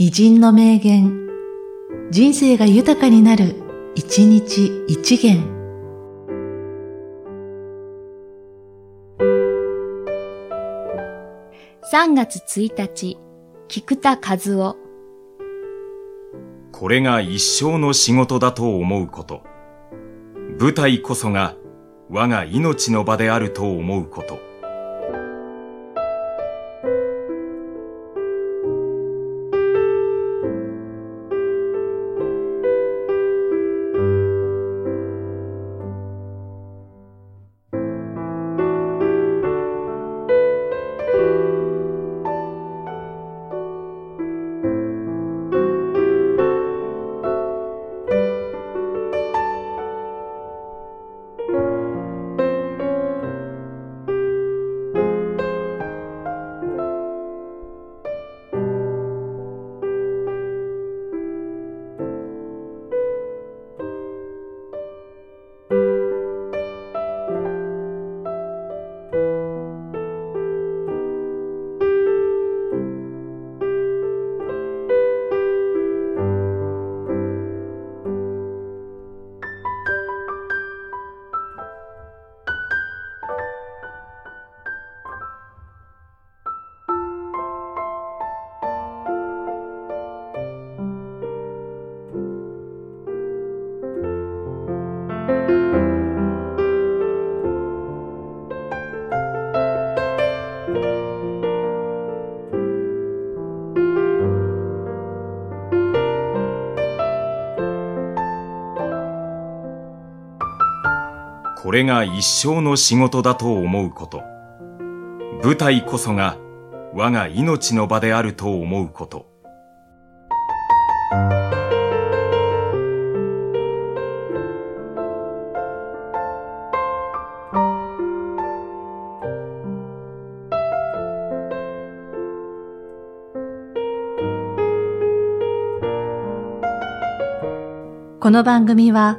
偉人の名言、人生が豊かになる、一日一元。3月1日、菊田和夫。これが一生の仕事だと思うこと。舞台こそが我が命の場であると思うこと。これが一生の仕事だと思うこと。舞台こそが我が命の場であると思うこと。この番組は、